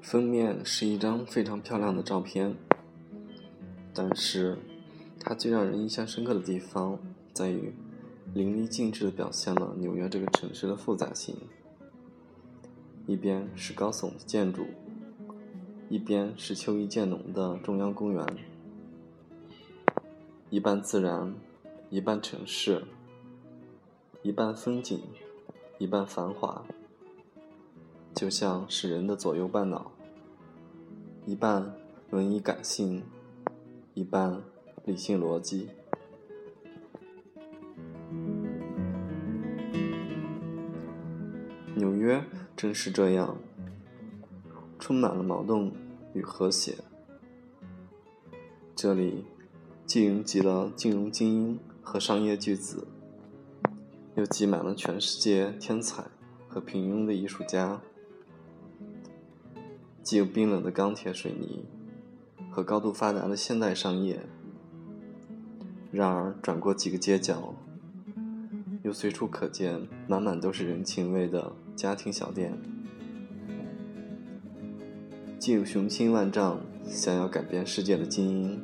封面是一张非常漂亮的照片，但是它最让人印象深刻的地方在于淋漓尽致地表现了纽约这个城市的复杂性。一边是高耸的建筑，一边是秋意渐浓的中央公园，一半自然，一半城市，一半风景，一半繁华，就像是人的左右半脑。一半文艺感性，一半理性逻辑。纽约正是这样，充满了矛盾与和谐。这里既云集了金融精英和商业巨子，又挤满了全世界天才和平庸的艺术家。既有冰冷的钢铁水泥和高度发达的现代商业，然而转过几个街角，又随处可见满满都是人情味的家庭小店。既有雄心万丈想要改变世界的精英，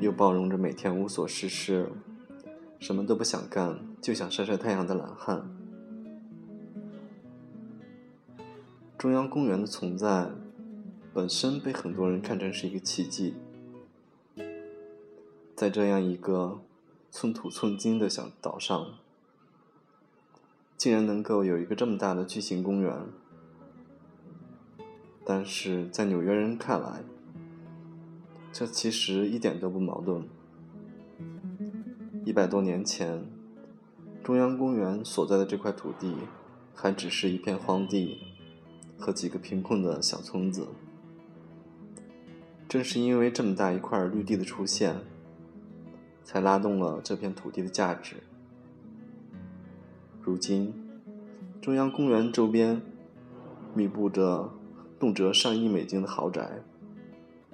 又包容着每天无所事事、什么都不想干就想晒晒太阳的懒汉。中央公园的存在，本身被很多人看成是一个奇迹。在这样一个寸土寸金的小岛上，竟然能够有一个这么大的巨型公园。但是在纽约人看来，这其实一点都不矛盾。一百多年前，中央公园所在的这块土地，还只是一片荒地。和几个贫困的小村子，正是因为这么大一块绿地的出现，才拉动了这片土地的价值。如今，中央公园周边密布着动辄上亿美金的豪宅，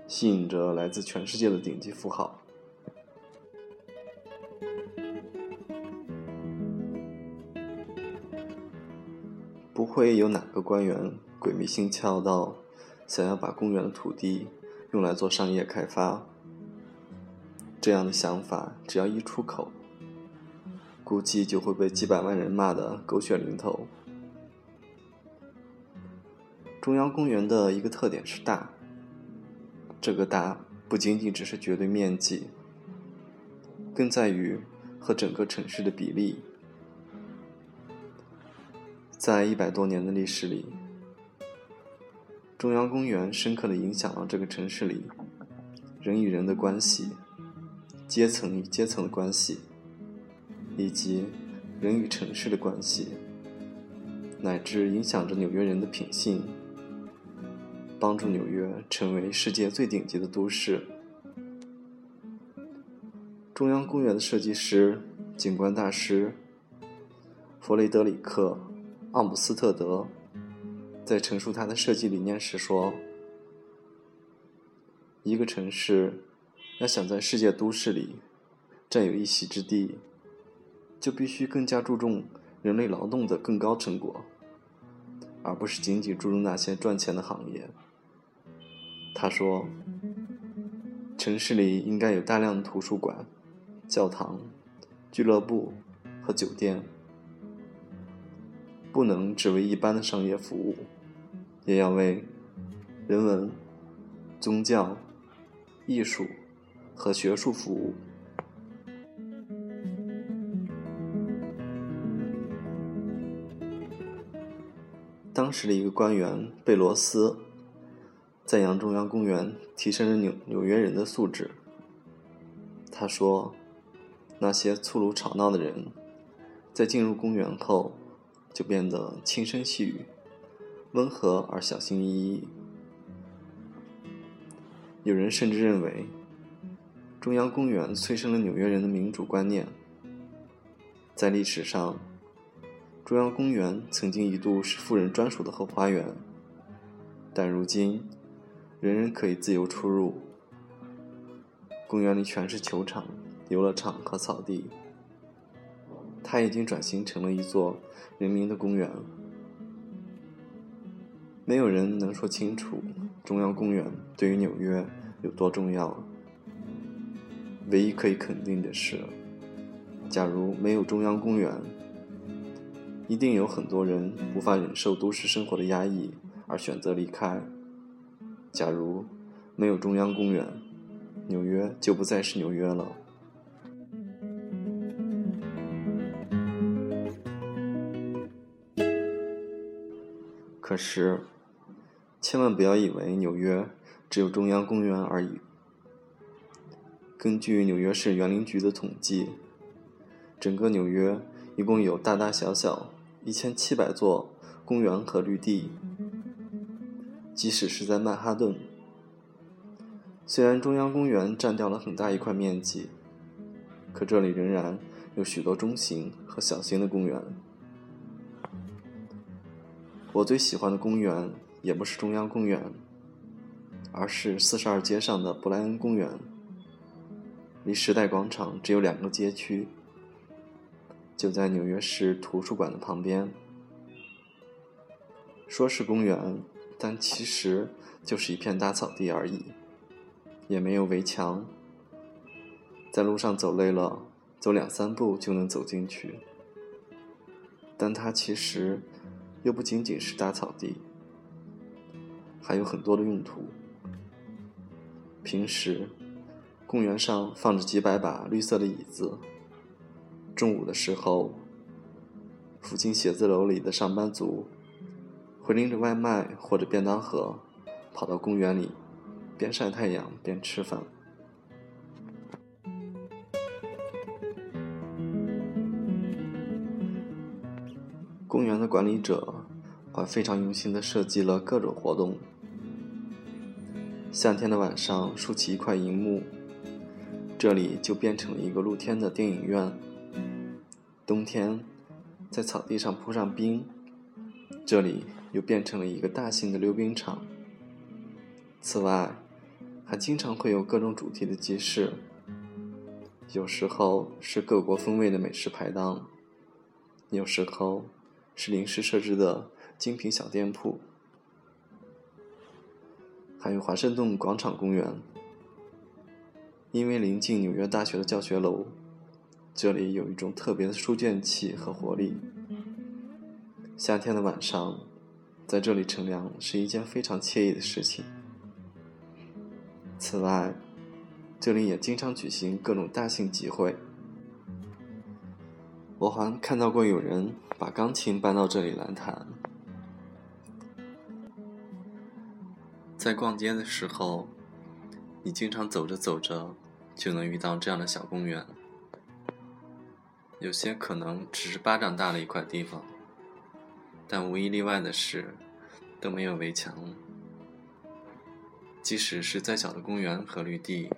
吸引着来自全世界的顶级富豪。不会有哪个官员。鬼迷心窍到想要把公园的土地用来做商业开发，这样的想法只要一出口，估计就会被几百万人骂得狗血淋头。中央公园的一个特点是大，这个大不仅仅只是绝对面积，更在于和整个城市的比例。在一百多年的历史里。中央公园深刻地影响了这个城市里人与人的关系、阶层与阶层的关系，以及人与城市的关系，乃至影响着纽约人的品性，帮助纽约成为世界最顶级的都市。中央公园的设计师、景观大师弗雷德里克·奥姆斯特德。在陈述他的设计理念时说：“一个城市要想在世界都市里占有一席之地，就必须更加注重人类劳动的更高成果，而不是仅仅注重那些赚钱的行业。”他说：“城市里应该有大量的图书馆、教堂、俱乐部和酒店。”不能只为一般的商业服务，也要为人文、宗教、艺术和学术服务。当时的一个官员贝罗斯赞扬中央公园提升了纽纽约人的素质。他说：“那些粗鲁吵闹的人，在进入公园后。”就变得轻声细语，温和而小心翼翼。有人甚至认为，中央公园催生了纽约人的民主观念。在历史上，中央公园曾经一度是富人专属的后花园，但如今，人人可以自由出入。公园里全是球场、游乐场和草地。它已经转型成了一座人民的公园。没有人能说清楚中央公园对于纽约有多重要。唯一可以肯定的是，假如没有中央公园，一定有很多人无法忍受都市生活的压抑而选择离开。假如没有中央公园，纽约就不再是纽约了。可是，千万不要以为纽约只有中央公园而已。根据纽约市园林局的统计，整个纽约一共有大大小小一千七百座公园和绿地。即使是在曼哈顿，虽然中央公园占掉了很大一块面积，可这里仍然有许多中型和小型的公园。我最喜欢的公园也不是中央公园，而是四十二街上的布莱恩公园。离时代广场只有两个街区，就在纽约市图书馆的旁边。说是公园，但其实就是一片大草地而已，也没有围墙。在路上走累了，走两三步就能走进去。但它其实又不仅仅是大草地，还有很多的用途。平时。公园上放着几百把绿色的椅子。中午的时候，附近写字楼里的上班族会拎着外卖或者便当盒，跑到公园里，边晒太阳边吃饭。公园的管理者还非常用心的设计了各种活动。夏天的晚上，竖起一块银幕。这里就变成了一个露天的电影院。冬天，在草地上铺上冰，这里又变成了一个大型的溜冰场。此外，还经常会有各种主题的集市，有时候是各国风味的美食排档，有时候是临时设置的精品小店铺，还有华盛顿广场公园。因为临近纽约大学的教学楼，这里有一种特别的书卷气和活力。夏天的晚上，在这里乘凉是一件非常惬意的事情。此外，这里也经常举行各种大型集会。我还看到过有人把钢琴搬到这里来弹。在逛街的时候，你经常走着走着。就能遇到这样的小公园，有些可能只是巴掌大的一块地方，但无一例外的是，都没有围墙。即使是再小的公园和绿地，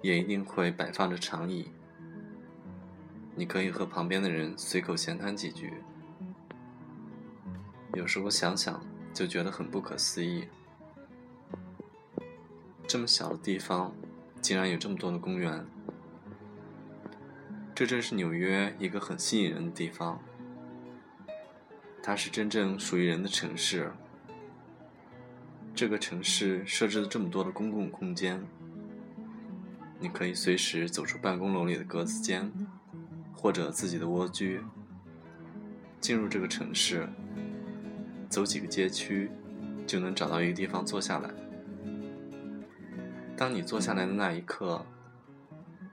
也一定会摆放着长椅，你可以和旁边的人随口闲谈几句。有时候想想，就觉得很不可思议，这么小的地方。竟然有这么多的公园，这正是纽约一个很吸引人的地方。它是真正属于人的城市。这个城市设置了这么多的公共空间，你可以随时走出办公楼里的格子间，或者自己的蜗居，进入这个城市，走几个街区，就能找到一个地方坐下来。当你坐下来的那一刻，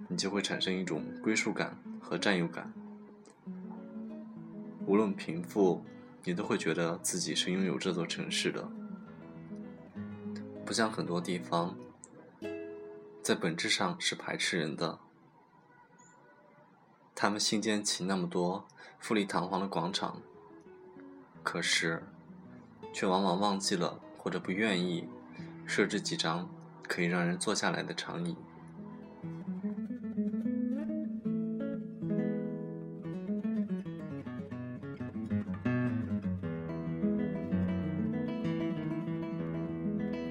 你就会产生一种归属感和占有感。无论贫富，你都会觉得自己是拥有这座城市的。不像很多地方，在本质上是排斥人的。他们新建起那么多富丽堂皇的广场，可是，却往往忘记了或者不愿意设置几张。可以让人坐下来的长椅。